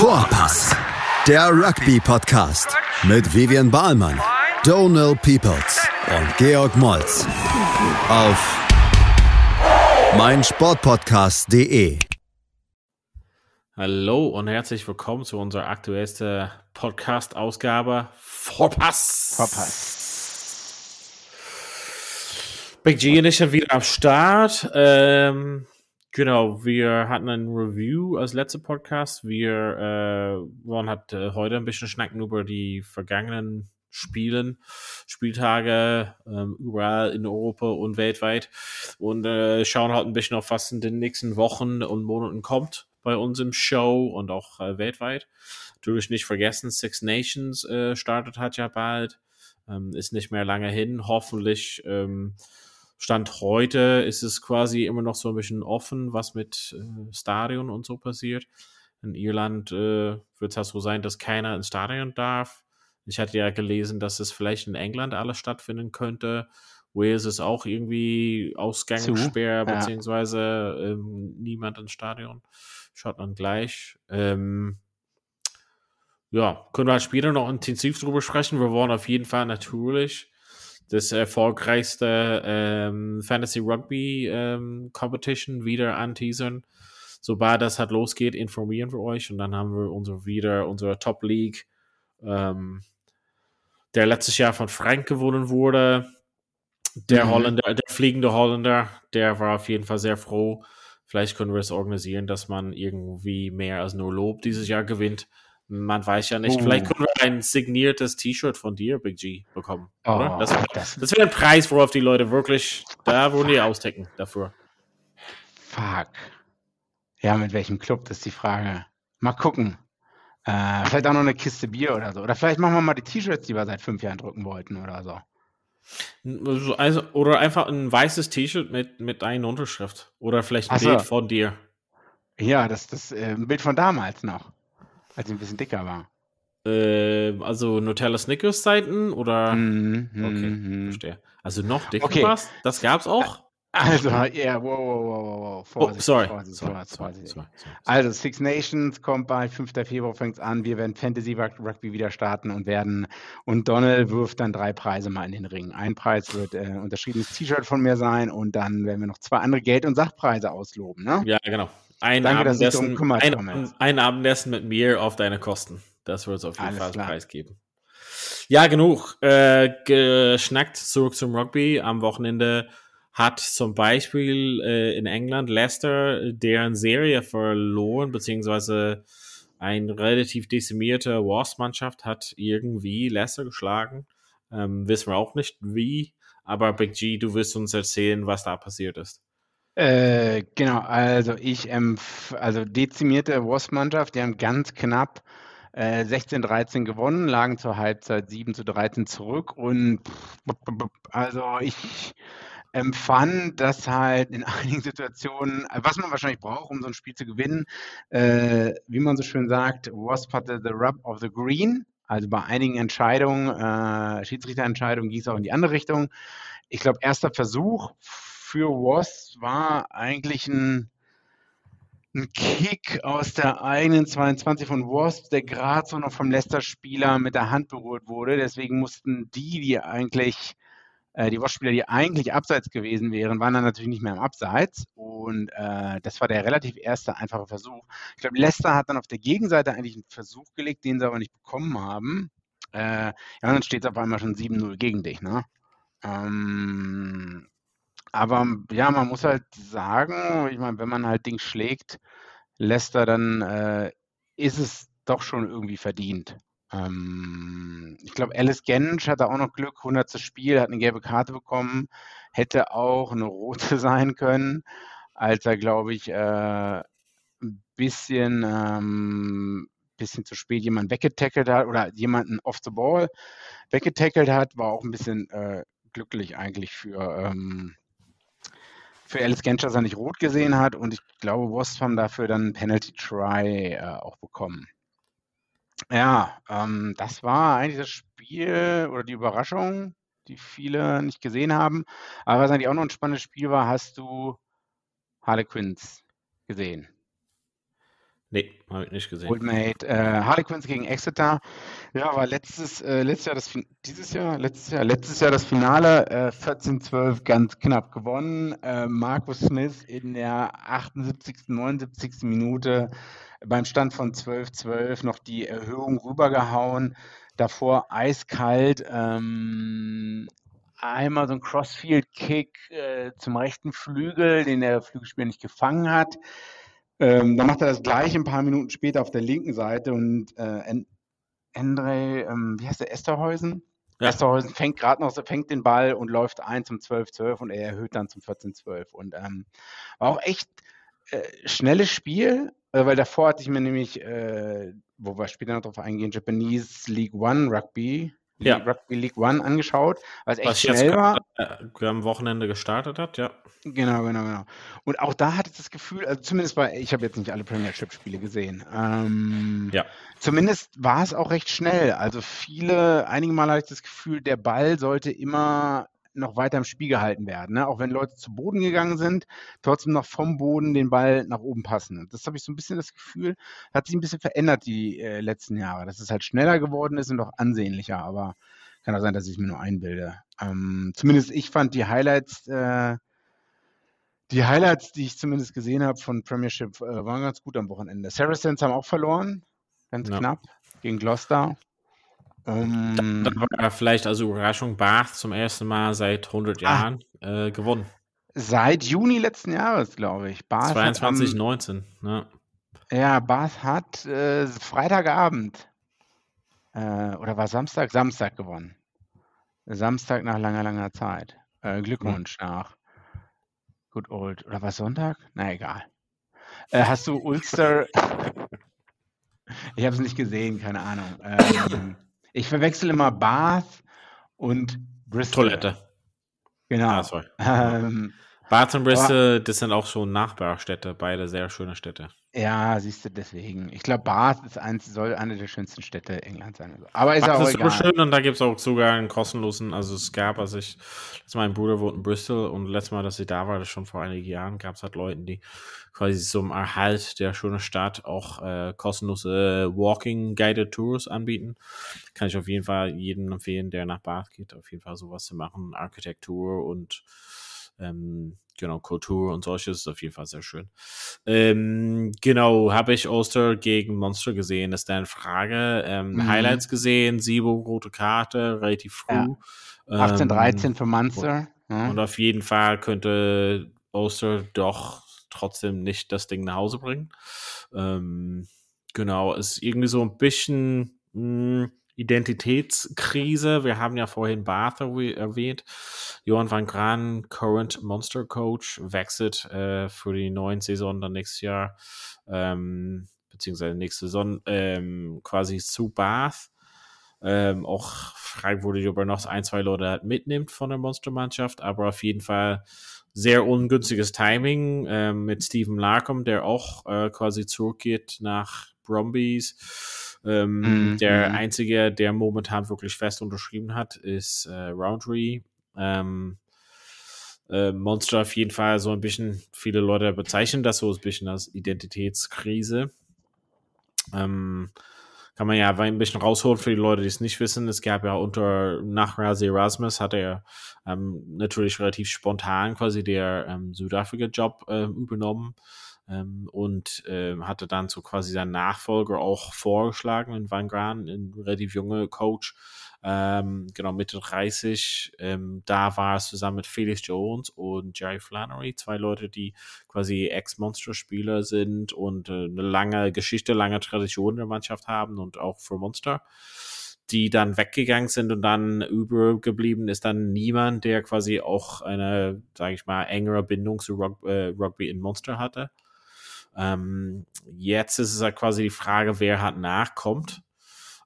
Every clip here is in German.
Vorpass, der Rugby-Podcast mit Vivian Bahlmann, Donal Peoples und Georg Moltz auf meinsportpodcast.de. Hallo und herzlich willkommen zu unserer aktuellsten Podcast-Ausgabe Vorpass. Vorpass. Big G und ich sind wieder am Start. Ähm, genau, wir hatten ein Review als letzter Podcast. Wir äh, wollen halt äh, heute ein bisschen schnacken über die vergangenen Spielen, Spieltage ähm, überall in Europa und weltweit und äh, schauen halt ein bisschen auf was in den nächsten Wochen und Monaten kommt bei uns im Show und auch äh, weltweit. Natürlich nicht vergessen, Six Nations äh, startet hat ja bald, ähm, ist nicht mehr lange hin. Hoffentlich ähm, Stand heute ist es quasi immer noch so ein bisschen offen, was mit äh, Stadion und so passiert. In Irland äh, wird es ja so sein, dass keiner ins Stadion darf. Ich hatte ja gelesen, dass es vielleicht in England alles stattfinden könnte. Wales ist auch irgendwie Ausgangssperr, ja. beziehungsweise ähm, niemand ins Stadion. Schaut man gleich. Ähm, ja, können wir halt später noch intensiv drüber sprechen. Wir wollen auf jeden Fall natürlich das erfolgreichste ähm, Fantasy Rugby ähm, Competition wieder anteasern. Sobald das halt losgeht, informieren wir euch und dann haben wir unsere wieder unsere Top League, ähm, der letztes Jahr von Frank gewonnen wurde. Der Mhm. Holländer, der fliegende Holländer, der war auf jeden Fall sehr froh. Vielleicht können wir es organisieren, dass man irgendwie mehr als nur Lob dieses Jahr gewinnt. Man weiß ja nicht. Oh. Vielleicht können wir ein signiertes T-Shirt von dir, Big G, bekommen. Oh, Das, das- das wäre ein Preis, worauf die Leute wirklich, da würden die austecken dafür. Fuck. Ja, mit welchem Club, das ist die Frage. Mal gucken. Äh, vielleicht auch noch eine Kiste Bier oder so. Oder vielleicht machen wir mal die T-Shirts, die wir seit fünf Jahren drucken wollten oder so. So, Also, oder einfach ein weißes T-Shirt mit, mit einer Unterschrift. Oder vielleicht ein so. Bild von dir. Ja, das das äh, ein Bild von damals noch, als ich ein bisschen dicker war. Äh, also Nutella Snickers Zeiten oder? Mhm, Okay, mhm. verstehe. Also noch dicker Okay. warst? Das gab's auch? Also, ja, wow, wow, wow, wow, wow. Oh, Vorsicht, sorry. Vorsicht, sorry, Vorsicht, sorry, Vorsicht. sorry, sorry. Also Six Nations kommt bald, 5. Februar fängt es an. Wir werden Fantasy Rug- Rugby wieder starten und werden und Donald wirft dann drei Preise mal in den Ring. Ein Preis wird äh, unterschriebenes T-Shirt von mir sein und dann werden wir noch zwei andere Geld- und Sachpreise ausloben. Ne? Ja, genau. Ein Danke, Abendessen, kümmerst, ein, ein Abendessen mit mir auf deine Kosten. Das wird es auf jeden Alles Fall als klar. Preis geben. Ja, genug. Äh, geschnackt zurück zum Rugby. Am Wochenende hat zum Beispiel äh, in England Leicester deren Serie verloren, beziehungsweise ein relativ dezimierte Wasp-Mannschaft hat irgendwie Leicester geschlagen. Ähm, wissen wir auch nicht wie, aber Big G, du wirst uns erzählen, was da passiert ist. Äh, genau, also ich empf also dezimierte Wasp-Mannschaft, die haben ganz knapp äh, 16-13 gewonnen, lagen zur Halbzeit 7 zu 13 zurück und also ich empfand, dass halt in einigen Situationen, was man wahrscheinlich braucht, um so ein Spiel zu gewinnen, äh, wie man so schön sagt, Wasp hatte the rub of the green. Also bei einigen Entscheidungen, äh, Schiedsrichterentscheidungen ging es auch in die andere Richtung. Ich glaube, erster Versuch für Wasp war eigentlich ein, ein Kick aus der eigenen 22 von Wasp, der gerade so noch vom Leicester-Spieler mit der Hand berührt wurde. Deswegen mussten die, die eigentlich, äh, die Wasp-Spieler, die eigentlich abseits gewesen wären, waren dann natürlich nicht mehr im Abseits. Und äh, das war der relativ erste einfache Versuch. Ich glaube, Leicester hat dann auf der Gegenseite eigentlich einen Versuch gelegt, den sie aber nicht bekommen haben. Äh, ja, und dann steht es auf einmal schon 7-0 gegen dich, ne? Ähm, aber ja, man muss halt sagen, ich meine, wenn man halt Ding schlägt, Leicester, dann äh, ist es doch schon irgendwie verdient. Ähm, ich glaube, Alice Gensch hatte auch noch Glück, 100. Spiel, hat eine gelbe Karte bekommen, hätte auch eine rote sein können, als er, glaube ich, äh, ein bisschen, ähm, bisschen zu spät jemanden weggetackelt hat oder jemanden off the ball weggetackelt hat, war auch ein bisschen äh, glücklich eigentlich für, ähm, für Alice Genscher, er nicht rot gesehen hat. Und ich glaube, Wasp haben dafür dann einen Penalty Try äh, auch bekommen. Ja, ähm, das war eigentlich das Spiel oder die Überraschung, die viele nicht gesehen haben. Aber was eigentlich auch noch ein spannendes Spiel war, hast du Harlequins gesehen? Nee, habe ich nicht gesehen. Old Mate. Äh, Harlequins gegen Exeter. Ja, war letztes, äh, letztes Jahr das dieses Jahr, letztes Jahr, letztes Jahr das Finale, äh, 14-12 ganz knapp gewonnen. Äh, Marcus Smith in der 78., 79. Minute beim Stand von 12-12 noch die Erhöhung rübergehauen. Davor eiskalt ähm, einmal so ein Crossfield-Kick äh, zum rechten Flügel, den der Flügelspieler nicht gefangen hat. Ähm, dann macht er das gleich ein paar Minuten später auf der linken Seite und äh, Andre, ähm, wie heißt der, Esterhäusen? Ja. Esterhäusen fängt gerade noch, fängt den Ball und läuft ein zum 12-12 und er erhöht dann zum 14-12. Und ähm, war auch echt äh, schnelles Spiel, äh, weil davor hatte ich mir nämlich, äh, wo wir später noch drauf eingehen, Japanese League One Rugby, ja. Rugby League One angeschauut, was echt was schnell war. Äh, am Wochenende gestartet hat, ja. Genau, genau, genau. Und auch da hatte ich das Gefühl, also zumindest bei, ich habe jetzt nicht alle Premiership-Spiele gesehen. Ähm, ja. Zumindest war es auch recht schnell. Also viele, einige Mal hatte ich das Gefühl, der Ball sollte immer noch weiter im Spiel gehalten werden. Ne? Auch wenn Leute zu Boden gegangen sind, trotzdem noch vom Boden den Ball nach oben passen. Das habe ich so ein bisschen das Gefühl, hat sich ein bisschen verändert die äh, letzten Jahre, dass es halt schneller geworden ist und auch ansehnlicher. Aber kann auch sein, dass ich mir nur einbilde. Ähm, zumindest ich fand die Highlights, äh, die Highlights, die ich zumindest gesehen habe von Premiership, äh, waren ganz gut am Wochenende. Saracens haben auch verloren, ganz ja. knapp gegen Gloucester. Ähm, da, da war vielleicht als Überraschung Bath zum ersten Mal seit 100 ah. Jahren ah, äh, gewonnen. Seit Juni letzten Jahres, glaube ich. Bath 22, 19. Ja, ja Bath hat äh, Freitagabend äh, oder war Samstag? Samstag gewonnen. Samstag nach langer, langer Zeit. Äh, Glückwunsch mhm. nach Good Old. Oder war Sonntag? Na egal. Äh, hast du Ulster? ich habe es nicht gesehen, keine Ahnung. Ähm, ich verwechsel immer Bath und Bristol. Toilette. Genau. Ah, sorry. Ähm, Bath und Bristol, das sind auch schon Nachbarstädte, beide sehr schöne Städte. Ja, siehst du, deswegen. Ich glaube, Bath ist eins, soll eine der schönsten Städte Englands sein. Aber ist Bath auch ist egal. super schön und da gibt es auch sogar einen kostenlosen, also es gab, als ich, als mein Bruder wohnt in Bristol und letztes Mal, dass ich da war, das schon vor einigen Jahren, gab es halt Leute, die quasi zum Erhalt der schönen Stadt auch äh, kostenlose Walking Guided Tours anbieten. Kann ich auf jeden Fall jedem empfehlen, der nach Bath geht, auf jeden Fall sowas zu machen. Architektur und ähm, genau, Kultur und solches ist auf jeden Fall sehr schön. Ähm, genau, habe ich Ulster gegen Monster gesehen, ist deine Frage. Ähm, mhm. Highlights gesehen, Sibo, rote Karte, relativ früh. Ja. 18, 13 ähm, für Monster. Ja. Und auf jeden Fall könnte Ulster doch trotzdem nicht das Ding nach Hause bringen. Ähm, genau, ist irgendwie so ein bisschen mh, hm, Identitätskrise. Wir haben ja vorhin Bath erwähnt. Johann van Gran, Current Monster Coach, wechselt äh, für die neuen Saison dann nächstes Jahr, ähm, beziehungsweise nächste Saison ähm, quasi zu Bath. Ähm, auch frei wurde, ob er noch ein, zwei Leute halt mitnimmt von der Monstermannschaft, aber auf jeden Fall sehr ungünstiges Timing ähm, mit Stephen Larkham, der auch äh, quasi zurückgeht nach Brombies. Ähm, mm, der mm. einzige, der momentan wirklich fest unterschrieben hat, ist äh, Roundtree. Ähm, äh, Monster auf jeden Fall so ein bisschen, viele Leute bezeichnen das so ein bisschen als Identitätskrise. Ähm, kann man ja ein bisschen rausholen für die Leute, die es nicht wissen. Es gab ja unter nach Razi Erasmus hat er ähm, natürlich relativ spontan quasi der ähm, Südafrika-Job äh, übernommen ähm, und äh, hatte dann so quasi seinen Nachfolger auch vorgeschlagen in Van Gran, ein relativ junger Coach, ähm, genau Mitte 30. Ähm, da war es zusammen mit Felix Jones und Jerry Flannery, zwei Leute, die quasi Ex-Monster-Spieler sind und äh, eine lange Geschichte, lange Tradition der Mannschaft haben und auch für Monster die dann weggegangen sind und dann übergeblieben ist dann niemand, der quasi auch eine, sage ich mal, engere Bindung zu Rug äh, Rugby in Monster hatte. Ähm, jetzt ist es halt quasi die Frage, wer hat nachkommt.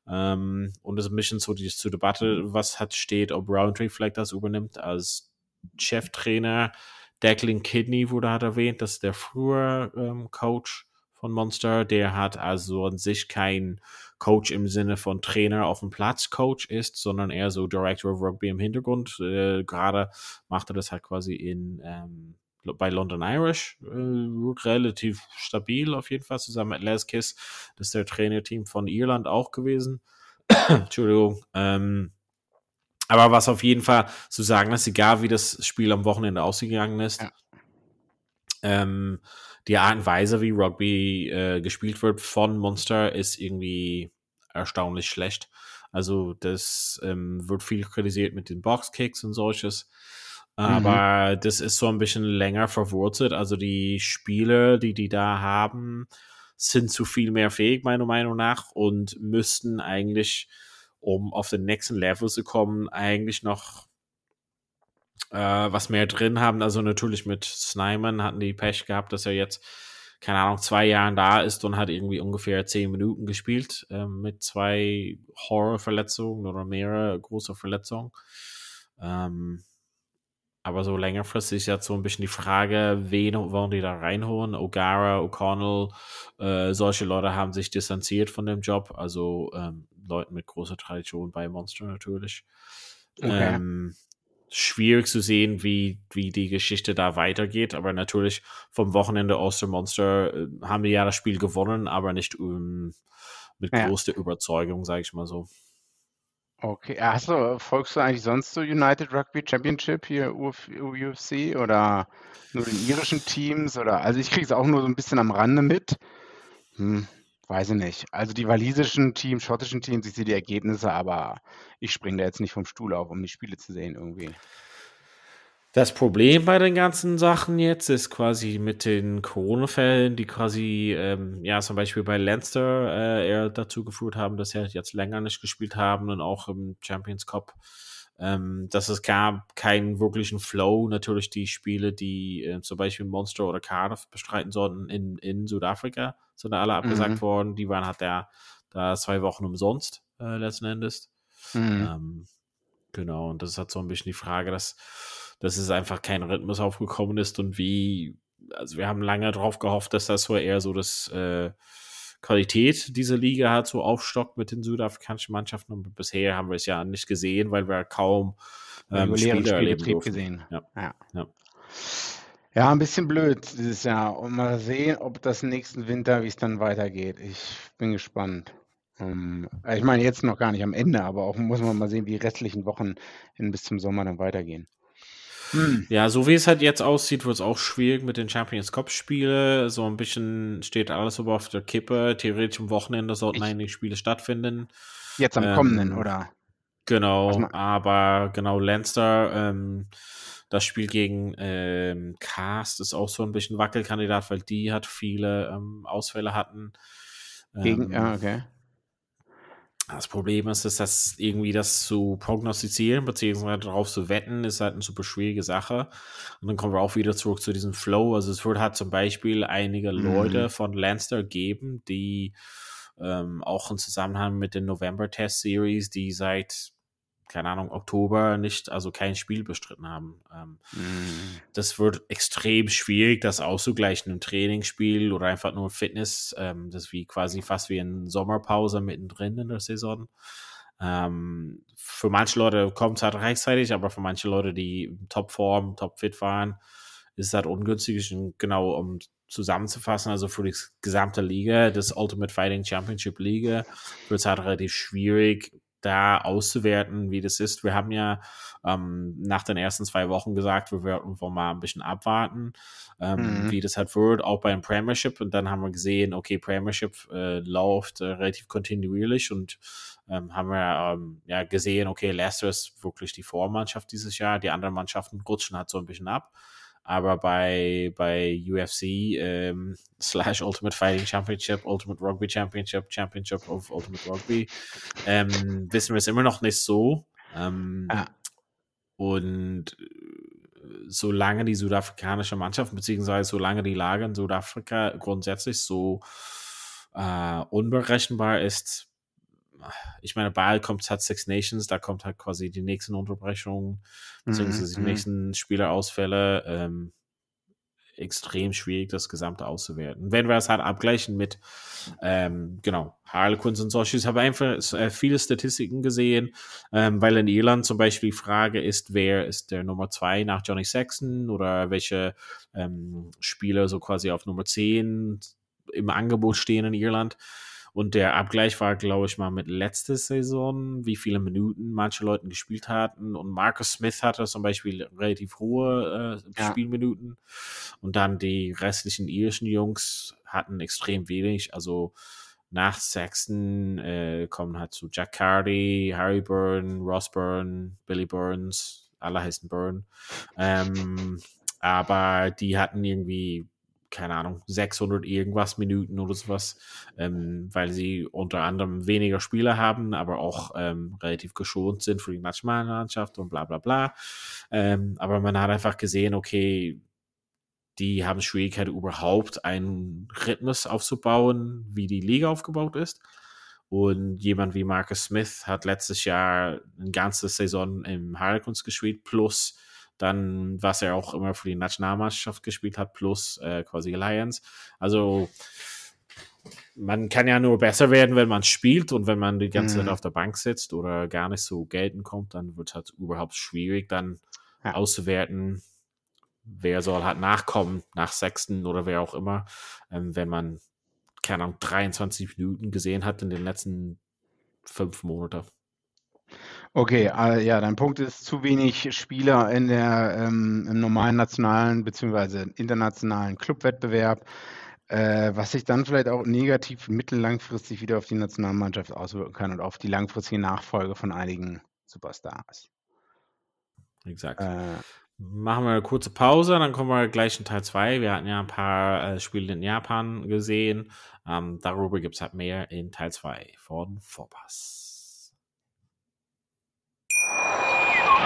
Ähm, und es ist ein bisschen so die, zur Debatte, was hat steht, ob Roundtree vielleicht das übernimmt als Cheftrainer. Declan Kidney wurde hat erwähnt, das ist der frühere ähm, Coach von Monster. Der hat also an sich kein Coach im Sinne von Trainer auf dem Platz Coach ist, sondern eher so Director of Rugby im Hintergrund. Äh, Gerade macht er das halt quasi in ähm, bei London Irish äh, relativ stabil auf jeden Fall, zusammen mit Les Kiss. Das ist der Trainerteam von Irland auch gewesen. Entschuldigung. Ähm, aber was auf jeden Fall zu sagen ist, egal wie das Spiel am Wochenende ausgegangen ist, ja. ähm, die Art und Weise, wie Rugby äh, gespielt wird von Monster, ist irgendwie erstaunlich schlecht. Also das ähm, wird viel kritisiert mit den Boxkicks und solches. Aber mhm. das ist so ein bisschen länger verwurzelt. Also die Spiele, die die da haben, sind zu viel mehr fähig, meiner Meinung nach, und müssten eigentlich, um auf den nächsten Level zu kommen, eigentlich noch äh, was mehr drin haben. Also natürlich mit Snyman hatten die Pech gehabt, dass er jetzt, keine Ahnung, zwei Jahren da ist und hat irgendwie ungefähr zehn Minuten gespielt äh, mit zwei Horrorverletzungen oder mehrere große Verletzungen. Ähm, aber so längerfristig ist jetzt so ein bisschen die Frage, wen wollen die da reinholen? O'Gara, O'Connell, äh, solche Leute haben sich distanziert von dem Job, also ähm, Leute mit großer Tradition bei Monster natürlich. Okay. Ähm, schwierig zu sehen, wie, wie die Geschichte da weitergeht, aber natürlich vom Wochenende Oster Monster äh, haben die ja das Spiel gewonnen, aber nicht um, ähm, mit ja. größter Überzeugung, sage ich mal so. Okay, du, folgst du eigentlich sonst so United Rugby Championship hier UFC oder nur den irischen Teams oder also ich kriege es auch nur so ein bisschen am Rande mit. Hm, weiß ich nicht. Also die walisischen Teams, schottischen Teams, ich sehe die Ergebnisse, aber ich springe da jetzt nicht vom Stuhl auf, um die Spiele zu sehen irgendwie. Das Problem bei den ganzen Sachen jetzt ist quasi mit den Corona-Fällen, die quasi, ähm, ja, zum Beispiel bei Leinster äh, eher dazu geführt haben, dass sie halt jetzt länger nicht gespielt haben und auch im Champions Cup, ähm, dass es gab keinen wirklichen Flow. Natürlich die Spiele, die äh, zum Beispiel Monster oder Cardiff bestreiten sollten in, in Südafrika, sind alle abgesagt mhm. worden. Die waren halt da, da zwei Wochen umsonst, äh, letzten Endes. Mhm. Ähm, genau, und das ist halt so ein bisschen die Frage, dass dass es einfach kein Rhythmus aufgekommen ist und wie, also wir haben lange darauf gehofft, dass das so eher so das äh, Qualität dieser Liga hat, so aufstockt mit den südafrikanischen Mannschaften und bisher haben wir es ja nicht gesehen, weil wir kaum ähm, Spiele erleben gesehen. Ja. Ja. ja. ja. ein bisschen blöd dieses Jahr und mal sehen, ob das nächsten Winter, wie es dann weitergeht. Ich bin gespannt. Um, ähm, ich meine, jetzt noch gar nicht am Ende, aber auch muss man mal sehen, wie die restlichen Wochen hin bis zum Sommer dann weitergehen. Hm. Ja, so wie es halt jetzt aussieht, wird es auch schwierig mit den Champions Cup Spiele. So ein bisschen steht alles aber auf der Kippe. Theoretisch am Wochenende sollten ich, einige Spiele stattfinden. Jetzt am ähm, kommenden, oder? Genau, aber genau, Leinster, ähm, das Spiel gegen ähm, Cast ist auch so ein bisschen Wackelkandidat, weil die hat viele ähm, Ausfälle hatten. Gegen, ähm, okay. Das Problem ist, dass das irgendwie das zu prognostizieren beziehungsweise darauf zu wetten, ist halt eine super schwierige Sache. Und dann kommen wir auch wieder zurück zu diesem Flow. Also es wird halt zum Beispiel einige mhm. Leute von Lanster geben, die ähm, auch im Zusammenhang mit den November Test Series, die seit keine Ahnung, Oktober nicht, also kein Spiel bestritten haben. Ähm, mm. Das wird extrem schwierig, das auszugleichen im Trainingsspiel oder einfach nur Fitness. Ähm, das ist wie quasi fast wie eine Sommerpause mittendrin in der Saison. Ähm, für manche Leute kommt es halt rechtzeitig, aber für manche Leute, die Topform, Topfit waren, ist es halt ungünstig. Und genau, um zusammenzufassen, also für die gesamte Liga, das Ultimate Fighting Championship Liga, wird es halt relativ schwierig, da auszuwerten, wie das ist. Wir haben ja ähm, nach den ersten zwei Wochen gesagt, wir werden mal ein bisschen abwarten, ähm, mhm. wie das halt wird, auch beim Premiership. Und dann haben wir gesehen, okay, Premiership äh, läuft äh, relativ kontinuierlich und ähm, haben wir ähm, ja gesehen, okay, Leicester ist wirklich die Vormannschaft dieses Jahr. Die anderen Mannschaften rutschen halt so ein bisschen ab. Aber bei, bei UFC ähm, slash Ultimate Fighting Championship, Ultimate Rugby Championship, Championship of Ultimate Rugby, ähm, wissen wir es immer noch nicht so. Ähm, ah. Und äh, solange die südafrikanische Mannschaft, beziehungsweise solange die Lage in Südafrika grundsätzlich so äh, unberechenbar ist, ich meine, bald kommt halt Six Nations, da kommt halt quasi die nächsten Unterbrechungen, beziehungsweise die mhm. nächsten Spielerausfälle. Ähm, extrem schwierig, das Gesamte auszuwerten. Wenn wir es halt abgleichen mit, ähm, genau, Harlequins und solches, ich habe einfach äh, viele Statistiken gesehen, ähm, weil in Irland zum Beispiel die Frage ist, wer ist der Nummer zwei nach Johnny Saxon oder welche ähm, Spieler so quasi auf Nummer 10 im Angebot stehen in Irland. Und der Abgleich war, glaube ich, mal mit letzter Saison, wie viele Minuten manche Leute gespielt hatten. Und Marcus Smith hatte zum Beispiel relativ hohe äh, ja. Spielminuten. Und dann die restlichen irischen Jungs hatten extrem wenig. Also nach Saxon äh, kommen halt zu Jack Cardy, Harry Byrne, Ross Byrne, Billy Burns, alle heißen Byrne. Ähm, aber die hatten irgendwie keine Ahnung, 600 irgendwas Minuten oder sowas, ähm, weil sie unter anderem weniger Spieler haben, aber auch ähm, relativ geschont sind für die Nationalmannschaft und bla bla bla. Ähm, aber man hat einfach gesehen, okay, die haben Schwierigkeit überhaupt einen Rhythmus aufzubauen, wie die Liga aufgebaut ist. Und jemand wie Marcus Smith hat letztes Jahr eine ganze Saison im Harlequins gespielt, plus dann, was er auch immer für die Nationalmannschaft gespielt hat, plus äh, quasi Alliance. Also man kann ja nur besser werden, wenn man spielt und wenn man die ganze mhm. Zeit auf der Bank sitzt oder gar nicht so gelten kommt, dann wird es halt überhaupt schwierig, dann ja. auszuwerten, wer soll halt nachkommen, nach Sechsten oder wer auch immer, ähm, wenn man, keine Ahnung, 23 Minuten gesehen hat in den letzten fünf Monaten. Okay, äh, ja, dein Punkt ist zu wenig Spieler in der, ähm, im normalen nationalen bzw. internationalen Clubwettbewerb, äh, was sich dann vielleicht auch negativ mittellangfristig wieder auf die Nationalmannschaft auswirken kann und auf die langfristige Nachfolge von einigen Superstars. Exakt. Äh, Machen wir eine kurze Pause, dann kommen wir gleich in Teil 2. Wir hatten ja ein paar äh, Spiele in Japan gesehen. Ähm, darüber gibt es halt mehr in Teil 2 von Vorpass.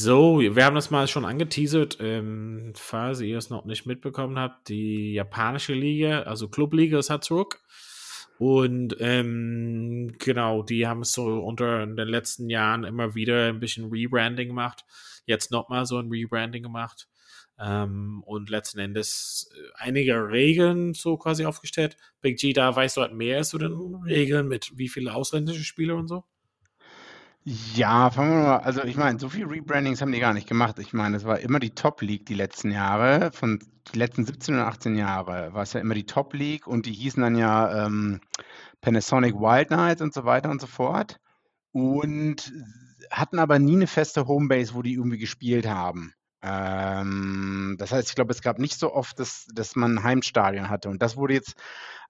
So, wir haben das mal schon angeteasert, ähm, falls ihr es noch nicht mitbekommen habt. Die japanische Liga, also Clubliga ist zurück. Und ähm, genau, die haben es so unter den letzten Jahren immer wieder ein bisschen Rebranding gemacht. Jetzt nochmal so ein Rebranding gemacht. Ähm, und letzten Endes äh, einige Regeln so quasi aufgestellt. Big G, da weißt du halt mehr zu den Regeln mit wie viele ausländische Spieler und so? Ja, fangen wir mal also ich meine, so viel Rebrandings haben die gar nicht gemacht. Ich meine, es war immer die Top League die letzten Jahre. Von die letzten 17 oder 18 Jahre war es ja immer die Top League und die hießen dann ja ähm, Panasonic Wild Knights und so weiter und so fort. Und hatten aber nie eine feste Homebase, wo die irgendwie gespielt haben. Ähm, das heißt, ich glaube, es gab nicht so oft, dass, dass man ein Heimstadion hatte. Und das wurde jetzt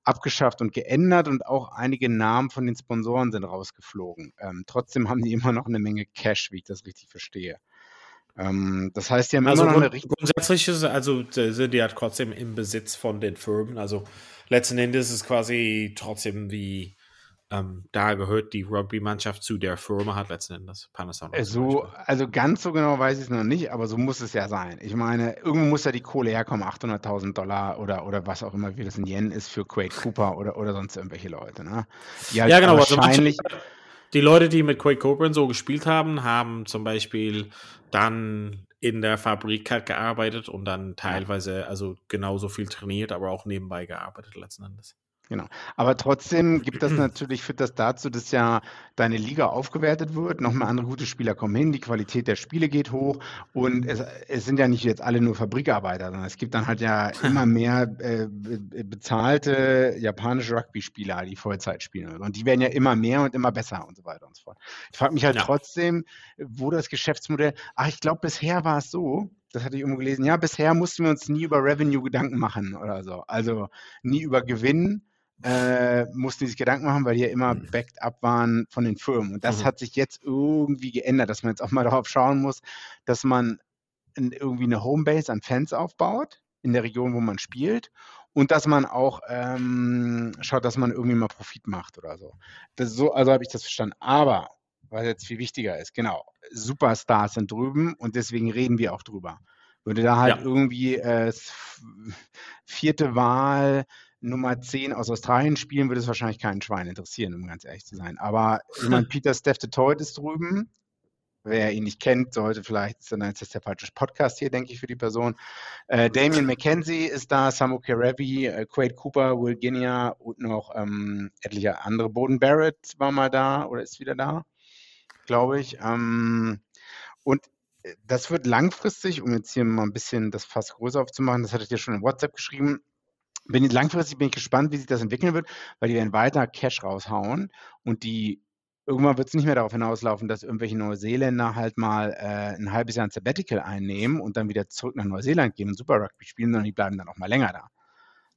abgeschafft und geändert und auch einige Namen von den Sponsoren sind rausgeflogen. Ähm, trotzdem haben die immer noch eine Menge Cash, wie ich das richtig verstehe. Ähm, das heißt, die haben also immer noch eine richtig. Grundsätzlich ist also sind die ja trotzdem im Besitz von den Firmen. Also letzten Endes ist es quasi trotzdem wie ähm, da gehört die Rugby-Mannschaft zu der Firma, hat letzten Endes Panasonic. So, also ganz so genau weiß ich es noch nicht, aber so muss es ja sein. Ich meine, irgendwo muss ja die Kohle herkommen, 800.000 Dollar oder, oder was auch immer, wie das in Yen ist für Quade Cooper oder, oder sonst irgendwelche Leute. Ne? Die halt ja, genau. Also wahrscheinlich also die Leute, die mit Quade Cooper so gespielt haben, haben zum Beispiel dann in der Fabrik halt gearbeitet und dann teilweise also genauso viel trainiert, aber auch nebenbei gearbeitet letzten Endes. Genau. Aber trotzdem gibt das natürlich, führt das dazu, dass ja deine Liga aufgewertet wird, nochmal andere gute Spieler kommen hin, die Qualität der Spiele geht hoch und es, es sind ja nicht jetzt alle nur Fabrikarbeiter, sondern es gibt dann halt ja immer mehr äh, bezahlte japanische Rugby-Spieler, die Vollzeit spielen. Und die werden ja immer mehr und immer besser und so weiter und so fort. Ich frage mich halt ja. trotzdem, wo das Geschäftsmodell, ach, ich glaube, bisher war es so, das hatte ich irgendwo gelesen, ja, bisher mussten wir uns nie über Revenue Gedanken machen oder so. Also nie über Gewinn, äh, mussten die sich Gedanken machen, weil die ja immer mhm. backed up waren von den Firmen. Und das mhm. hat sich jetzt irgendwie geändert, dass man jetzt auch mal darauf schauen muss, dass man irgendwie eine Homebase an Fans aufbaut in der Region, wo man spielt und dass man auch ähm, schaut, dass man irgendwie mal Profit macht oder so. So also habe ich das verstanden. Aber was jetzt viel wichtiger ist, genau, Superstars sind drüben und deswegen reden wir auch drüber. Würde da halt ja. irgendwie äh, vierte Wahl Nummer 10 aus Australien spielen, würde es wahrscheinlich keinen Schwein interessieren, um ganz ehrlich zu sein. Aber ich meine, Peter Toit ist drüben. Wer ihn nicht kennt, sollte vielleicht, dann ist das der falsche Podcast hier, denke ich, für die Person. Äh, Damien McKenzie ist da, Samu Kerevi, äh, Quade Cooper, Will Guinea und noch ähm, etliche andere. Boden Barrett war mal da oder ist wieder da, glaube ich. Ähm, und äh, das wird langfristig, um jetzt hier mal ein bisschen das Fass größer aufzumachen, das hatte ich dir schon in WhatsApp geschrieben, bin langfristig bin ich gespannt, wie sich das entwickeln wird, weil die werden weiter Cash raushauen und die irgendwann wird es nicht mehr darauf hinauslaufen, dass irgendwelche Neuseeländer halt mal äh, ein halbes Jahr ein Sabbatical einnehmen und dann wieder zurück nach Neuseeland gehen und Super Rugby spielen, sondern die bleiben dann auch mal länger da.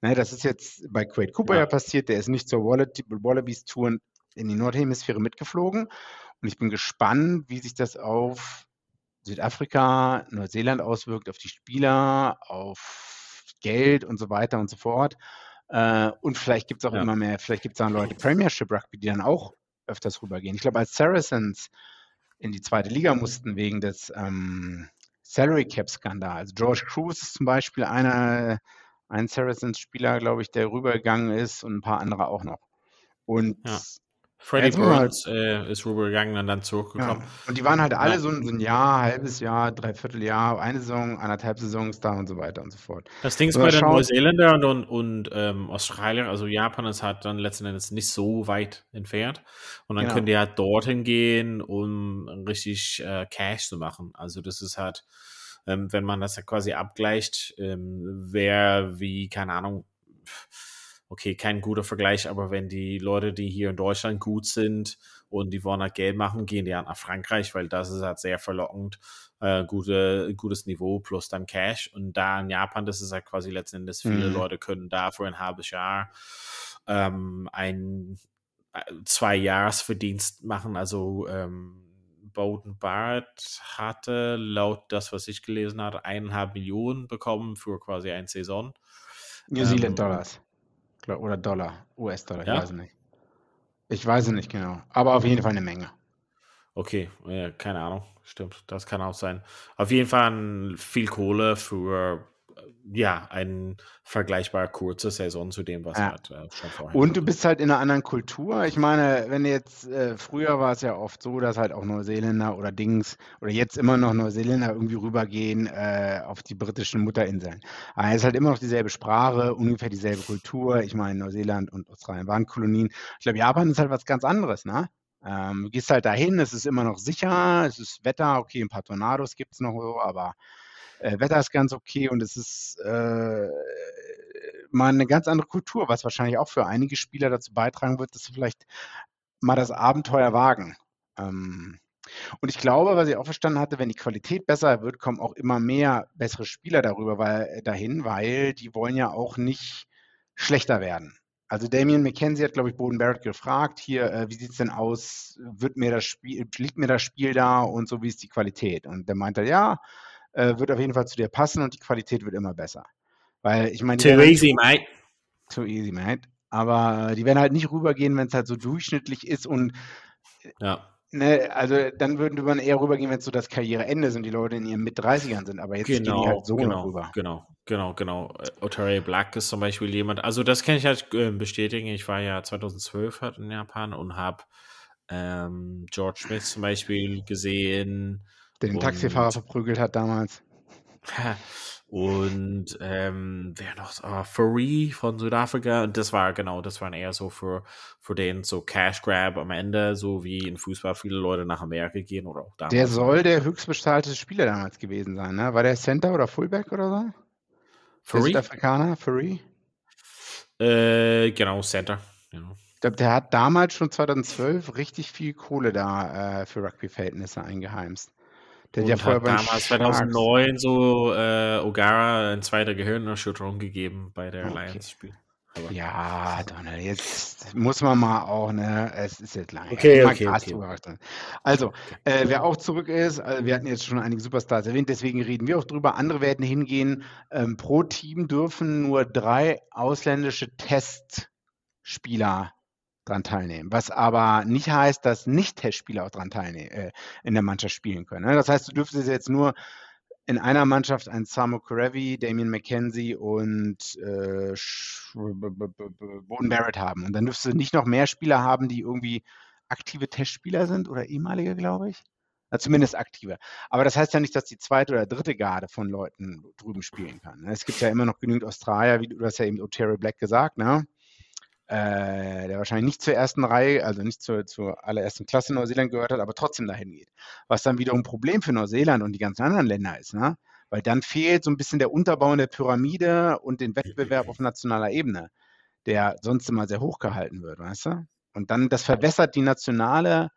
Ne, das ist jetzt bei Quade Cooper ja. ja passiert, der ist nicht zur Wallabies Tour in die Nordhemisphäre mitgeflogen und ich bin gespannt, wie sich das auf Südafrika, Neuseeland auswirkt, auf die Spieler, auf Geld und so weiter und so fort. Äh, und vielleicht gibt es auch ja. immer mehr, vielleicht gibt es dann Leute Premiership Rugby, die dann auch öfters rübergehen. Ich glaube, als Saracens in die zweite Liga mussten wegen des ähm, Salary Cap Skandals. Also George Cruz ist zum Beispiel einer, ein Saracens-Spieler, glaube ich, der rübergegangen ist und ein paar andere auch noch. Und ja. Freddie Burns äh, ist rübergegangen und dann zurückgekommen. Ja. Und die waren halt alle ja. so, ein, so, ein, Jahr, halbes Jahr, dreiviertel Jahr, eine Saison, anderthalb Saisons da und so weiter und so fort. Das Ding ist bei den Neuseeländern und, und ähm, Australier, also Japan ist halt dann letzten Endes nicht so weit entfernt. Und dann genau. können die halt dorthin gehen, um richtig äh, Cash zu machen. Also das ist halt, ähm, wenn man das ja quasi abgleicht, ähm, wer wie, keine Ahnung, okay, kein guter Vergleich, aber wenn die Leute, die hier in Deutschland gut sind und die wollen halt Geld machen, gehen die halt nach Frankreich, weil das ist halt sehr verlockend, äh, gute, gutes Niveau plus dann Cash. Und da in Japan, das ist halt quasi letzten Endes, viele mhm. Leute können da für ein halbes Jahr ähm, ein äh, zwei Jahresverdienst machen, also ähm, Bowden Barrett hatte laut das, was ich gelesen habe, eineinhalb Millionen bekommen für quasi eine Saison. New Zealand ähm, Dollars. Oder Dollar, US-Dollar, ja? ich weiß es nicht. Ich weiß es nicht genau, aber auf jeden Fall eine Menge. Okay, keine Ahnung, stimmt, das kann auch sein. Auf jeden Fall viel Kohle für ja, eine vergleichbar kurze Saison zu dem, was ja. halt äh, schon vorher Und du bist halt in einer anderen Kultur. Ich meine, wenn jetzt, äh, früher war es ja oft so, dass halt auch Neuseeländer oder Dings oder jetzt immer noch Neuseeländer irgendwie rübergehen äh, auf die britischen Mutterinseln. Aber es ist halt immer noch dieselbe Sprache, ungefähr dieselbe Kultur. Ich meine, Neuseeland und Australien waren Kolonien. Ich glaube, Japan ist halt was ganz anderes, ne? Ähm, du gehst halt dahin, es ist immer noch sicher, es ist Wetter, okay, ein paar Tornados gibt es noch so, aber äh, Wetter ist ganz okay und es ist äh, mal eine ganz andere Kultur, was wahrscheinlich auch für einige Spieler dazu beitragen wird, dass sie vielleicht mal das Abenteuer wagen. Ähm, und ich glaube, was ich auch verstanden hatte, wenn die Qualität besser wird, kommen auch immer mehr bessere Spieler darüber, weil, dahin, weil die wollen ja auch nicht schlechter werden. Also Damien McKenzie hat, glaube ich, Boden Barrett gefragt, hier, äh, wie sieht es denn aus, wird mir das Spiel, liegt mir das Spiel da und so, wie ist die Qualität? Und der meinte, ja, äh, wird auf jeden Fall zu dir passen und die Qualität wird immer besser. Weil ich meine. Too easy, mate. Too easy, mate. Aber die werden halt nicht rübergehen, wenn es halt so durchschnittlich ist und ja. Ne, also dann würden wir eher rübergehen, wenn es so das Karriereende sind, die Leute in ihren Mit-30ern sind, aber jetzt genau, gehen die halt so genau, rüber. Genau, genau, genau. Äh, Otare Black ist zum Beispiel jemand, also das kann ich halt äh, bestätigen. Ich war ja 2012 halt in Japan und habe ähm, George Smith zum Beispiel gesehen, den und, Taxifahrer verprügelt hat damals. Und ähm, wer noch? Uh, Furry von Südafrika. Und das war genau, das waren eher so für, für den so Cash Grab am Ende, so wie in Fußball viele Leute nach Amerika gehen oder auch damals. Der soll der höchstbezahlte Spieler damals gewesen sein, ne? War der Center oder Fullback oder so? Furry? Südafrikaner, Furry? Äh, genau, Center. Genau. Ich glaube, der hat damals schon 2012 richtig viel Kohle da äh, für Rugby-Verhältnisse eingeheimst. Der hat ja vorher damals 2009 so äh, Ogara ein zweiter Gehirnerschütterung gegeben bei der okay. Aber ja, Donald, jetzt muss man mal auch, ne, es ist jetzt lange. Okay, okay, okay. Also, äh, wer auch zurück ist, also wir hatten jetzt schon einige Superstars erwähnt, deswegen reden wir auch drüber. Andere werden hingehen. Ähm, pro Team dürfen nur drei ausländische Testspieler dran teilnehmen. Was aber nicht heißt, dass Nicht-Testspieler auch dran teilnehmen, äh, in der Mannschaft spielen können. Ne? Das heißt, du dürftest jetzt nur in einer Mannschaft ein Samu Karevi, Damien McKenzie und äh, Boden Barrett haben. Und dann dürftest du nicht noch mehr Spieler haben, die irgendwie aktive Testspieler sind oder ehemalige, glaube ich. Na, zumindest aktive. Aber das heißt ja nicht, dass die zweite oder dritte Garde von Leuten drüben spielen kann. Ne? Es gibt ja immer noch genügend Australier, wie du hast ja eben Otero Black gesagt, ne? Äh, der wahrscheinlich nicht zur ersten Reihe, also nicht zur, zur allerersten Klasse Neuseeland gehört hat, aber trotzdem dahin geht. Was dann wiederum ein Problem für Neuseeland und die ganzen anderen Länder ist, ne? weil dann fehlt so ein bisschen der Unterbau in der Pyramide und den Wettbewerb auf nationaler Ebene, der sonst immer sehr hoch gehalten wird, weißt du? Und dann, das verwässert die nationale,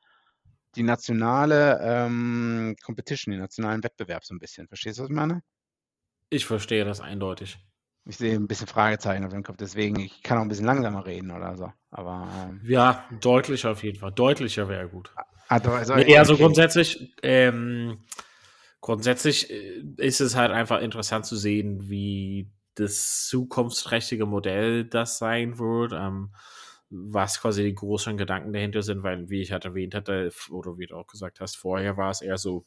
die nationale ähm, Competition, den nationalen Wettbewerb so ein bisschen. Verstehst du, was ich meine? Ich verstehe das eindeutig. Ich sehe ein bisschen Fragezeichen auf dem Kopf, deswegen, ich kann auch ein bisschen langsamer reden oder so. Aber, ähm, ja, deutlicher auf jeden Fall. Deutlicher wäre gut. Ah, also, nee, also grundsätzlich, ähm, grundsätzlich äh, ist es halt einfach interessant zu sehen, wie das zukunftsträchtige Modell das sein wird. Ähm, was quasi die großen Gedanken dahinter sind, weil, wie ich halt erwähnt hatte, oder wie du auch gesagt hast, vorher war es eher so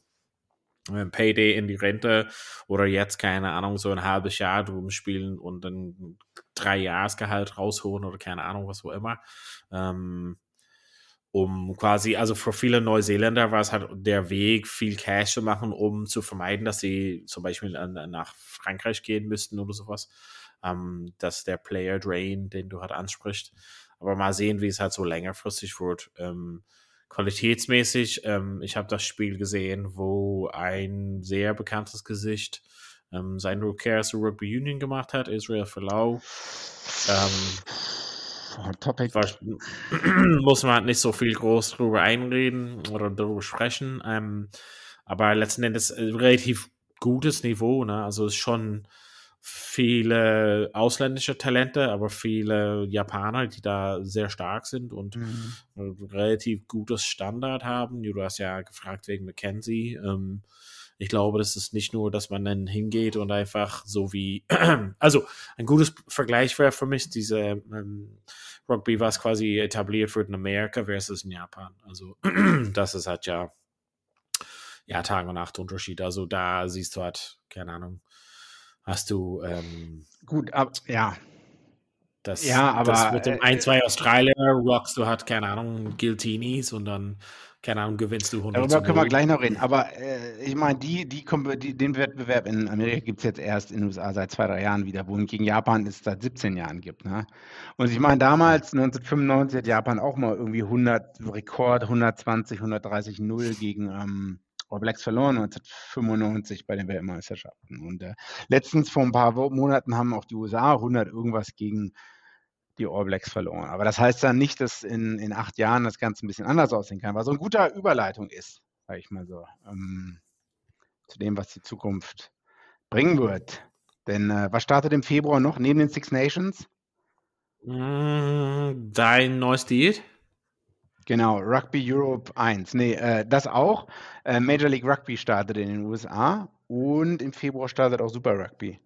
Payday in die Rente oder jetzt, keine Ahnung, so ein halbes Jahr drüben spielen und dann drei Jahresgehalt rausholen oder keine Ahnung, was auch immer. Ähm, um quasi, also für viele Neuseeländer war es halt der Weg, viel Cash zu machen, um zu vermeiden, dass sie zum Beispiel nach Frankreich gehen müssten oder sowas. Ähm, dass der Player Drain, den du halt ansprichst. Aber mal sehen, wie es halt so längerfristig wird. Ähm, qualitätsmäßig, ähm, ich habe das Spiel gesehen, wo ein sehr bekanntes Gesicht ähm, sein Rückkehr zu Rugby Union gemacht hat, Israel Folau. Ähm, Topic. War, muss man halt nicht so viel groß drüber einreden oder darüber sprechen. Ähm, aber letzten Endes äh, relativ gutes Niveau, ne? Also ist schon viele ausländische Talente, aber viele Japaner, die da sehr stark sind und mhm. relativ gutes Standard haben. Du hast ja gefragt wegen McKenzie. Ähm, ich glaube, das ist nicht nur, dass man dann hingeht und einfach so wie, also ein gutes Vergleich wäre für mich diese ähm, Rugby, was quasi etabliert wird in Amerika versus in Japan. Also das ist halt ja, ja Tag und Nacht Unterschied. Also da siehst du halt, keine Ahnung, hast du ähm, gut, ab, ja. Das, ja, aber das mit dem 1, 2 Australier rockst du halt, keine Ahnung, Guiltinis und dann, keine Ahnung, gewinnst du 100 Darüber können wir gleich noch reden. Aber äh, ich meine, die, die, die, den Wettbewerb in Amerika gibt es jetzt erst in den USA seit zwei, drei Jahren wieder, wo gegen Japan es seit 17 Jahren gibt. Ne? Und ich meine, damals, 1995, hat Japan auch mal irgendwie 100, Rekord 120, 130, 0 gegen ähm, All Blacks verloren 1995 bei den Weltmeisterschaften. Und äh, letztens vor ein paar Monaten haben auch die USA 100 irgendwas gegen die All Blacks verloren. Aber das heißt dann nicht, dass in, in acht Jahren das Ganze ein bisschen anders aussehen kann, was so eine gute Überleitung ist, sage ich mal so, ähm, zu dem, was die Zukunft bringen wird. Denn äh, was startet im Februar noch neben den Six Nations? Mm, dein neues Diät? Genau, Rugby Europe 1. Nee, äh, das auch. Äh, Major League Rugby startet in den USA und im Februar startet auch Super Rugby.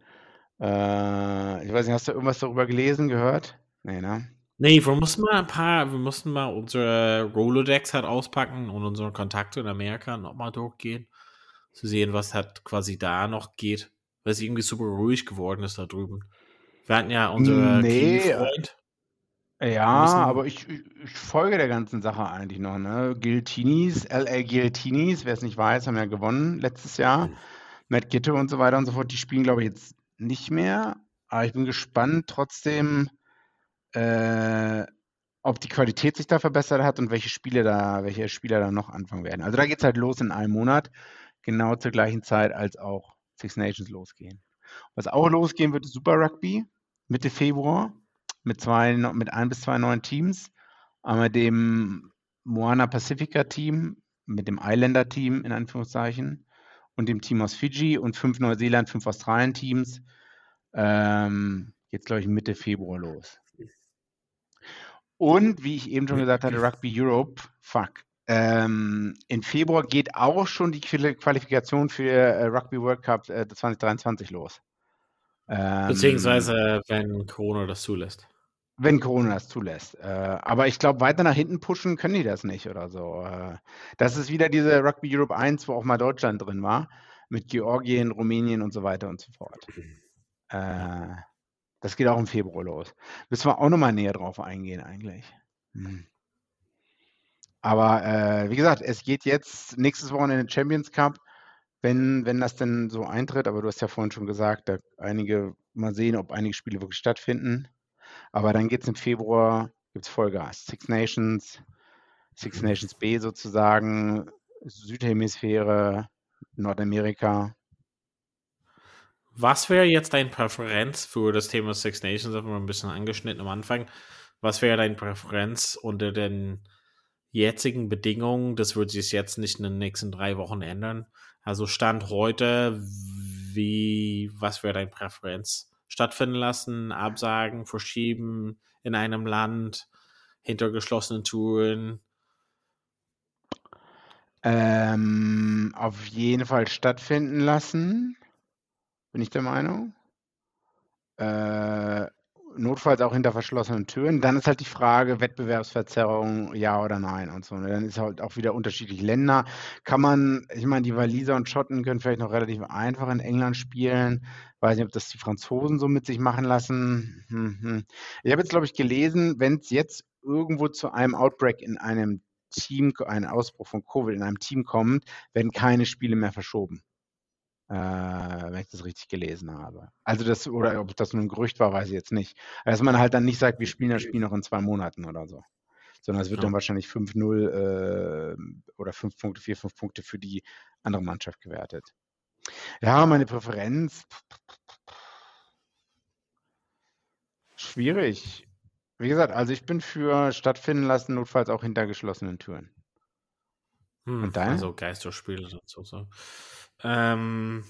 Äh, ich weiß nicht, hast du irgendwas darüber gelesen, gehört? Nee, ne? Nee, wir mussten mal ein paar, wir mussten mal unsere Rolodex halt auspacken und unsere Kontakte in Amerika nochmal durchgehen, zu sehen, was halt quasi da noch geht, weil es irgendwie super ruhig geworden ist da drüben. Wir hatten ja unsere nee, Freund. Ja, aber ich, ich, ich folge der ganzen Sache eigentlich noch, ne? Guiltinis, LA Guiltinis, wer es nicht weiß, haben ja gewonnen letztes Jahr. Mhm. Matt Gitte und so weiter und so fort, die spielen, glaube ich, jetzt nicht mehr. Aber ich bin gespannt trotzdem, äh, ob die Qualität sich da verbessert hat und welche Spiele da, welche Spieler da noch anfangen werden. Also da geht es halt los in einem Monat, genau zur gleichen Zeit, als auch Six Nations losgehen. Was auch losgehen wird, ist Super Rugby, Mitte Februar mit zwei, mit ein bis zwei neuen Teams. Einmal dem Moana Pacifica Team, mit dem Islander Team in Anführungszeichen und dem Team aus Fiji und fünf Neuseeland, fünf Australien Teams. Ähm, jetzt glaube ich Mitte Februar los. Und wie ich eben schon gesagt hatte, Rugby Europe, fuck. Ähm, Im Februar geht auch schon die Qualifikation für äh, Rugby World Cup äh, 2023 los. Ähm, Beziehungsweise, wenn Corona das zulässt. Wenn Corona das zulässt. Äh, aber ich glaube, weiter nach hinten pushen können die das nicht oder so. Äh, das ist wieder diese Rugby Europe 1, wo auch mal Deutschland drin war, mit Georgien, Rumänien und so weiter und so fort. Äh, das geht auch im Februar los. Müssen wir auch nochmal näher drauf eingehen eigentlich. Hm. Aber wie gesagt, es geht jetzt nächstes Wochenende in den Champions Cup, wenn, wenn das denn so eintritt. Aber du hast ja vorhin schon gesagt, da einige mal sehen, ob einige Spiele wirklich stattfinden. Aber dann geht es im Februar, gibt es Vollgas. Six Nations, Six. Nations B sozusagen, Südhemisphäre, Nordamerika. Was wäre jetzt deine Präferenz für das Thema Six Nations? Haben wir ein bisschen angeschnitten am Anfang. Was wäre deine Präferenz unter den jetzigen Bedingungen? Das wird sich jetzt nicht in den nächsten drei Wochen ändern. Also Stand heute, wie, was wäre deine Präferenz? Stattfinden lassen, absagen, verschieben in einem Land, hinter geschlossenen Touren? Ähm, auf jeden Fall stattfinden lassen bin ich der Meinung. Äh, notfalls auch hinter verschlossenen Türen. Dann ist halt die Frage, Wettbewerbsverzerrung, ja oder nein und so. Dann ist halt auch wieder unterschiedlich Länder. Kann man, ich meine, die Waliser und Schotten können vielleicht noch relativ einfach in England spielen. Weiß nicht, ob das die Franzosen so mit sich machen lassen. Hm, hm. Ich habe jetzt, glaube ich, gelesen, wenn es jetzt irgendwo zu einem Outbreak in einem Team, einen Ausbruch von Covid in einem Team kommt, werden keine Spiele mehr verschoben äh, wenn ich das richtig gelesen habe. Also das, oder ob das nur ein Gerücht war, weiß ich jetzt nicht. Dass man halt dann nicht sagt, wir spielen das Spiel noch in zwei Monaten oder so. Sondern es wird ja. dann wahrscheinlich 5-0 äh, oder 5 Punkte, 4, 5 Punkte für die andere Mannschaft gewertet. Ja, meine Präferenz. Schwierig. Wie gesagt, also ich bin für stattfinden lassen, notfalls auch hinter geschlossenen Türen. Hm, Und deine? Also Geisterspiele sozusagen. Ähm,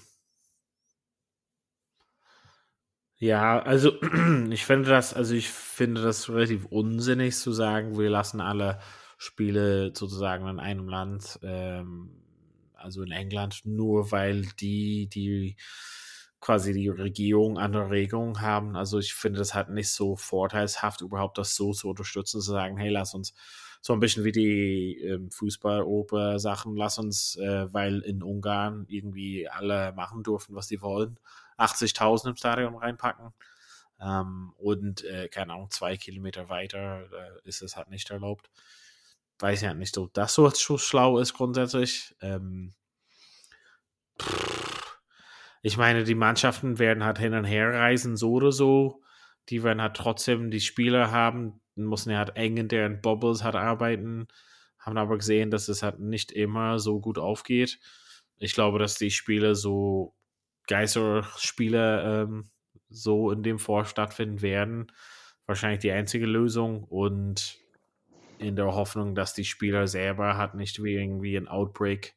ja, also ich finde das, also ich finde das relativ unsinnig zu sagen, wir lassen alle Spiele sozusagen in einem Land, ähm, also in England, nur weil die, die quasi die Regierung andere Regelungen haben. Also ich finde das halt nicht so vorteilshaft, überhaupt das so zu unterstützen, zu sagen, hey, lass uns so ein bisschen wie die ähm, Fußball-Oper-Sachen. Lass uns, äh, weil in Ungarn irgendwie alle machen durften, was sie wollen, 80.000 im Stadion reinpacken. Ähm, und, äh, keine Ahnung, zwei Kilometer weiter äh, ist es halt nicht erlaubt. Weiß ja nicht, ob das so schlau ist grundsätzlich. Ähm, ich meine, die Mannschaften werden halt hin und her reisen, so oder so. Die werden halt trotzdem die Spieler haben, mussten ja halt eng in deren Bubbles halt arbeiten, haben aber gesehen, dass es halt nicht immer so gut aufgeht. Ich glaube, dass die Spiele so Geisterspiele ähm, so in dem Vor stattfinden werden. Wahrscheinlich die einzige Lösung und in der Hoffnung, dass die Spieler selber halt nicht wie irgendwie ein Outbreak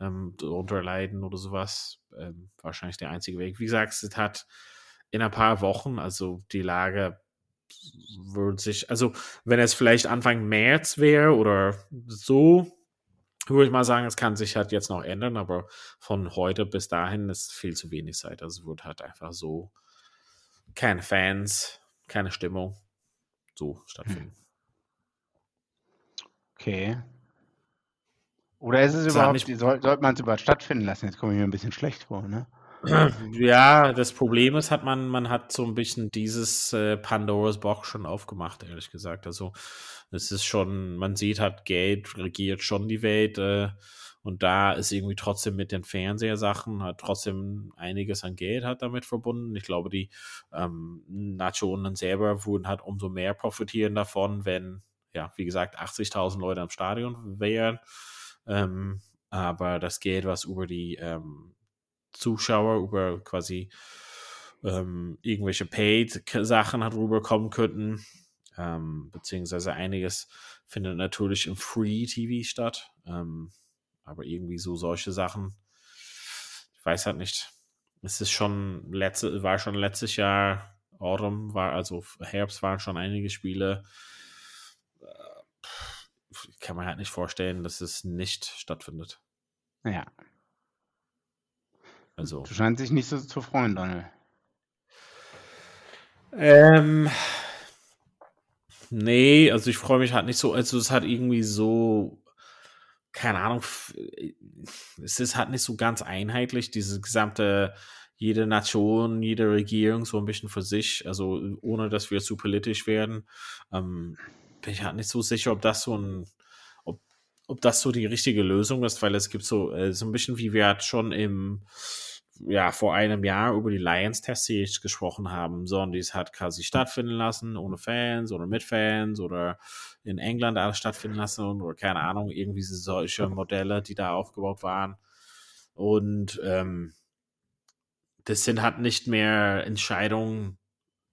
ähm, darunter leiden oder sowas. Ähm, wahrscheinlich der einzige Weg. Wie gesagt, es hat in ein paar Wochen, also die Lage würde sich, also wenn es vielleicht Anfang März wäre oder so, würde ich mal sagen, es kann sich halt jetzt noch ändern, aber von heute bis dahin ist viel zu wenig Zeit. Also es wird halt einfach so keine Fans, keine Stimmung so stattfinden. Okay. Oder ist es überhaupt, soll, sollte man es überhaupt stattfinden lassen? Jetzt komme ich mir ein bisschen schlecht vor, ne? Ja, das Problem ist, hat man, man hat so ein bisschen dieses äh, Pandoras Box schon aufgemacht, ehrlich gesagt. Also es ist schon, man sieht, hat Geld regiert schon die Welt äh, und da ist irgendwie trotzdem mit den Fernsehsachen, hat trotzdem einiges an Geld hat damit verbunden. Ich glaube, die ähm, Nationen selber würden halt umso mehr profitieren davon, wenn, ja, wie gesagt, 80.000 Leute am Stadion wären. Ähm, aber das Geld, was über die ähm, Zuschauer über quasi ähm, irgendwelche Paid-Sachen hat rüberkommen könnten. Ähm, beziehungsweise einiges findet natürlich im Free-TV statt. Ähm, aber irgendwie so solche Sachen, ich weiß halt nicht. Es ist schon letzte, war schon letztes Jahr, Autumn war, also Herbst waren schon einige Spiele. kann man halt nicht vorstellen, dass es nicht stattfindet. Ja. Also. Du scheinst dich nicht so zu freuen, Donald. Ähm, nee, also ich freue mich halt nicht so, also es hat irgendwie so, keine Ahnung, es ist halt nicht so ganz einheitlich, diese gesamte, jede Nation, jede Regierung so ein bisschen für sich, also ohne dass wir zu politisch werden, ähm, bin ich halt nicht so sicher, ob das so ein, ob, das so die richtige Lösung ist, weil es gibt so, äh, so ein bisschen wie wir schon im, ja, vor einem Jahr über die Lions Test Series gesprochen haben, sondern dies hat quasi stattfinden lassen, ohne Fans oder mit Fans oder in England alles stattfinden lassen oder keine Ahnung, irgendwie solche Modelle, die da aufgebaut waren. Und ähm, das sind halt nicht mehr Entscheidungen,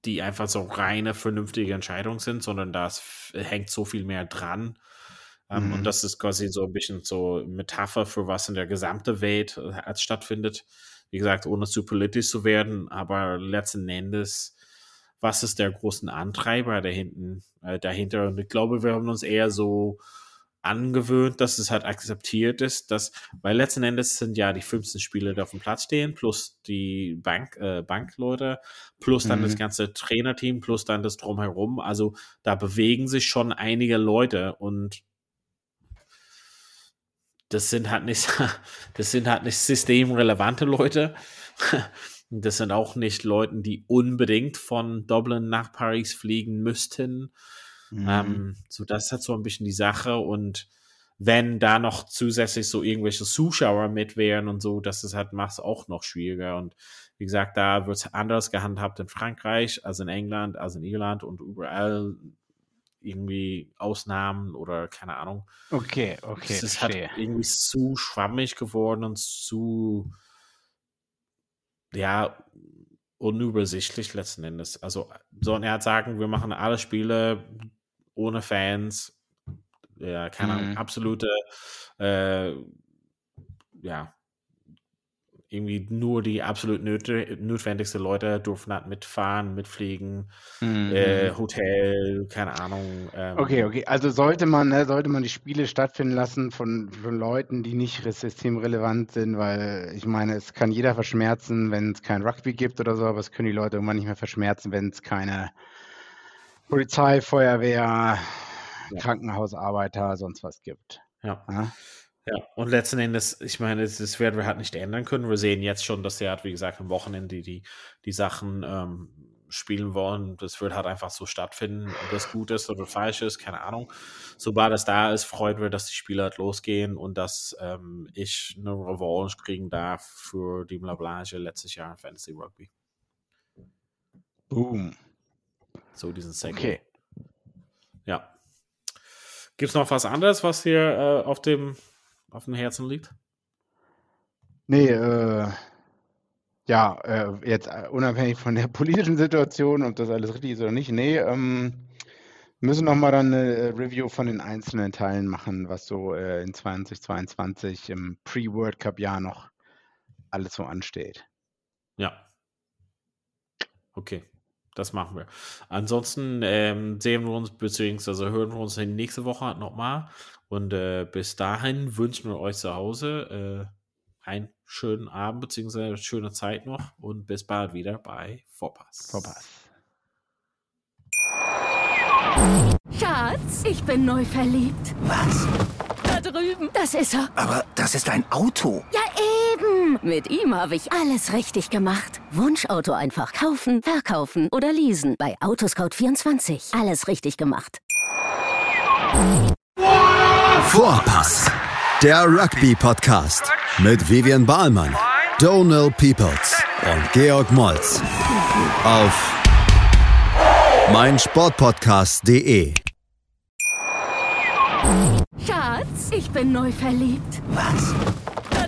die einfach so reine, vernünftige Entscheidungen sind, sondern da hängt so viel mehr dran. Ähm, mhm. Und das ist quasi so ein bisschen so Metapher für was in der gesamten Welt äh, stattfindet wie gesagt, ohne zu politisch zu werden, aber letzten Endes, was ist der großen Antreiber dahinten, äh, dahinter? Und ich glaube, wir haben uns eher so angewöhnt, dass es halt akzeptiert ist, dass, weil letzten Endes sind ja die 15 Spiele, die auf dem Platz stehen, plus die Bank, äh, Bankleute, plus dann mhm. das ganze Trainerteam, plus dann das Drumherum. Also da bewegen sich schon einige Leute und das sind halt nicht, das sind halt nicht systemrelevante Leute. Das sind auch nicht Leute, die unbedingt von Dublin nach Paris fliegen müssten. Mhm. Ähm, so, das ist halt so ein bisschen die Sache. Und wenn da noch zusätzlich so irgendwelche Zuschauer mit wären und so, das ist halt, macht es auch noch schwieriger. Und wie gesagt, da wird es anders gehandhabt in Frankreich als in England, als in Irland und überall irgendwie Ausnahmen oder keine Ahnung. Okay, okay. Es ist halt irgendwie zu schwammig geworden und zu, ja, unübersichtlich letzten Endes. Also, sollen er sagen, wir machen alle Spiele ohne Fans, ja, keine Ahnung, mhm. absolute, äh, ja, irgendwie nur die absolut notwendigsten Leute durften halt mitfahren, mitfliegen, mhm. äh, Hotel, keine Ahnung. Ähm. Okay, okay. Also sollte man, ne, sollte man die Spiele stattfinden lassen von, von Leuten, die nicht systemrelevant sind, weil ich meine, es kann jeder verschmerzen, wenn es kein Rugby gibt oder so, aber es können die Leute irgendwann nicht mehr verschmerzen, wenn es keine Polizei, Feuerwehr, ja. Krankenhausarbeiter, sonst was gibt. Ja. ja? Ja, und letzten Endes, ich meine, das werden wir halt nicht ändern können. Wir sehen jetzt schon, dass er hat, wie gesagt, am Wochenende die, die Sachen ähm, spielen wollen. Das wird halt einfach so stattfinden. Ob das gut ist oder falsch ist, keine Ahnung. Sobald es da ist, freuen wir, dass die Spiele halt losgehen und dass ähm, ich eine Revanche kriegen darf für die Blablage letztes Jahr in Fantasy Rugby. Boom. So diesen Segment. Okay. Ja. Gibt es noch was anderes, was hier äh, auf dem auf dem Herzen liegt? Nee, äh, ja, äh, jetzt äh, unabhängig von der politischen Situation, ob das alles richtig ist oder nicht, nee, ähm, müssen nochmal dann eine äh, Review von den einzelnen Teilen machen, was so äh, in 2022 im Pre-World Cup-Jahr noch alles so ansteht. Ja. Okay, das machen wir. Ansonsten ähm, sehen wir uns, beziehungsweise hören wir uns nächste Woche nochmal und äh, bis dahin wünschen wir euch zu Hause äh, einen schönen Abend bzw. eine schöne Zeit noch und bis bald wieder bei Vorpass. Vorpass. Schatz, ich bin neu verliebt. Was? Da drüben. Das ist er. Aber das ist ein Auto. Ja, eben. Mit ihm habe ich alles richtig gemacht. Wunschauto einfach kaufen, verkaufen oder leasen. Bei Autoscout24. Alles richtig gemacht. Vorpass, der Rugby-Podcast mit Vivian Bahlmann, Donal Peoples und Georg Moltz auf meinsportpodcast.de. Schatz, ich bin neu verliebt. Was?